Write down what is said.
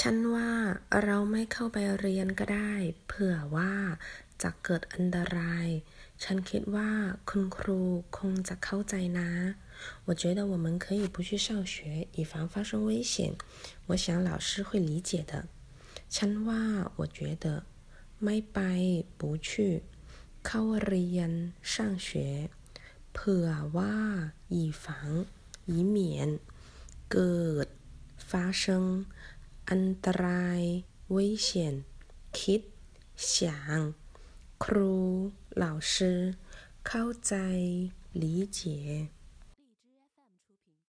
ฉันว่าเราไม่เข้าไปเรียนก็ได้ เผื่อว่าจะเกิดอันตราย ฉันคิดว่าคุณครูคงจะเข้าใจนะ我觉得我们可以不去上学，以防发生危险。我想老师会理解的。ฉันว่า我觉得ไม่ไป不去เข้าเรียน上学เผื่อว่า以防以免เกิด发生 อันตราย危险คิด想ครู老师เข้าใจ理解